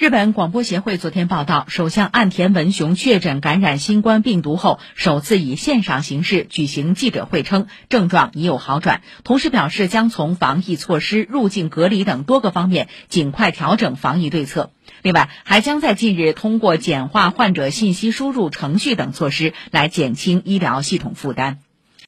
日本广播协会昨天报道首相岸田文雄确诊感染新冠病毒后首次以线上形式举行记者会称症状已有好转同时表示将从防疫措施入境隔离等多个方面尽快调整防疫对策。另外还将在近日通过简化患者信息输入程序等措施来减轻医疗系统负担。